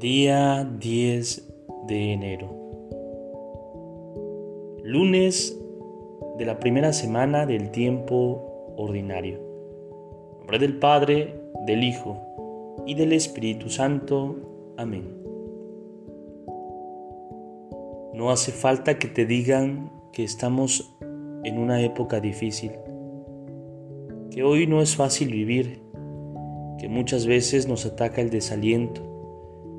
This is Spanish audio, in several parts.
Día 10 de enero. Lunes de la primera semana del tiempo ordinario. En nombre del Padre, del Hijo y del Espíritu Santo. Amén. No hace falta que te digan que estamos en una época difícil, que hoy no es fácil vivir, que muchas veces nos ataca el desaliento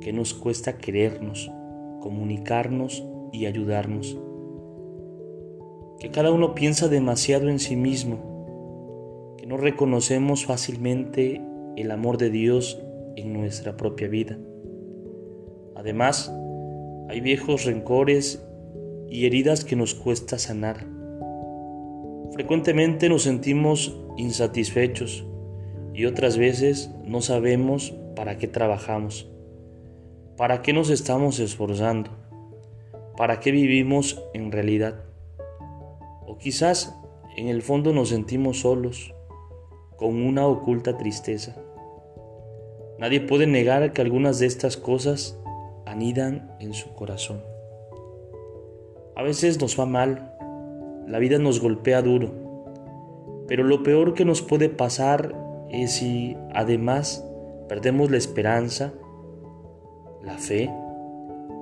que nos cuesta querernos, comunicarnos y ayudarnos. Que cada uno piensa demasiado en sí mismo, que no reconocemos fácilmente el amor de Dios en nuestra propia vida. Además, hay viejos rencores y heridas que nos cuesta sanar. Frecuentemente nos sentimos insatisfechos y otras veces no sabemos para qué trabajamos. ¿Para qué nos estamos esforzando? ¿Para qué vivimos en realidad? O quizás en el fondo nos sentimos solos, con una oculta tristeza. Nadie puede negar que algunas de estas cosas anidan en su corazón. A veces nos va mal, la vida nos golpea duro, pero lo peor que nos puede pasar es si además perdemos la esperanza la fe,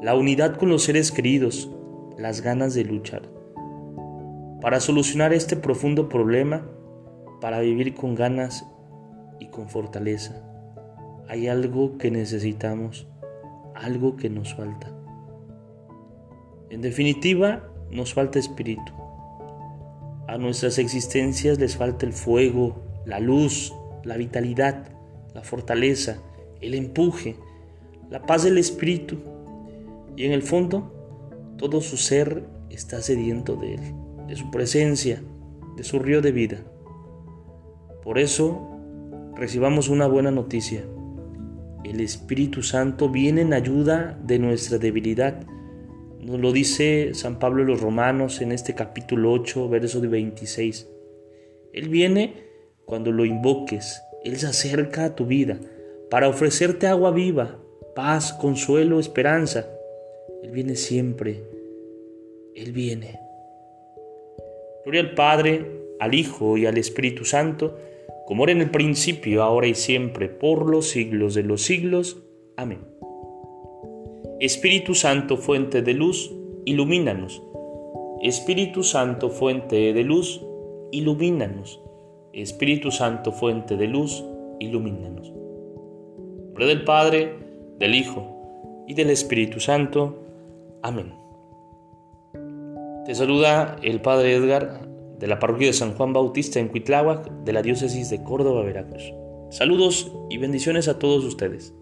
la unidad con los seres queridos, las ganas de luchar. Para solucionar este profundo problema, para vivir con ganas y con fortaleza, hay algo que necesitamos, algo que nos falta. En definitiva, nos falta espíritu. A nuestras existencias les falta el fuego, la luz, la vitalidad, la fortaleza, el empuje, la paz del espíritu y en el fondo todo su ser está sediento de él, de su presencia, de su río de vida. Por eso recibamos una buena noticia. El Espíritu Santo viene en ayuda de nuestra debilidad. Nos lo dice San Pablo de los Romanos en este capítulo 8, verso de 26. Él viene cuando lo invoques. Él se acerca a tu vida para ofrecerte agua viva, paz, consuelo, esperanza. Él viene siempre. Él viene. Gloria al Padre, al Hijo y al Espíritu Santo, como era en el principio, ahora y siempre, por los siglos de los siglos. Amén. Espíritu Santo, fuente de luz, ilumínanos. Espíritu Santo, fuente de luz, ilumínanos. Espíritu Santo, fuente de luz, ilumínanos. Nombre del Padre, del Hijo y del Espíritu Santo. Amén. Te saluda el Padre Edgar de la parroquia de San Juan Bautista en Cuitláhuac de la diócesis de Córdoba, Veracruz. Saludos y bendiciones a todos ustedes.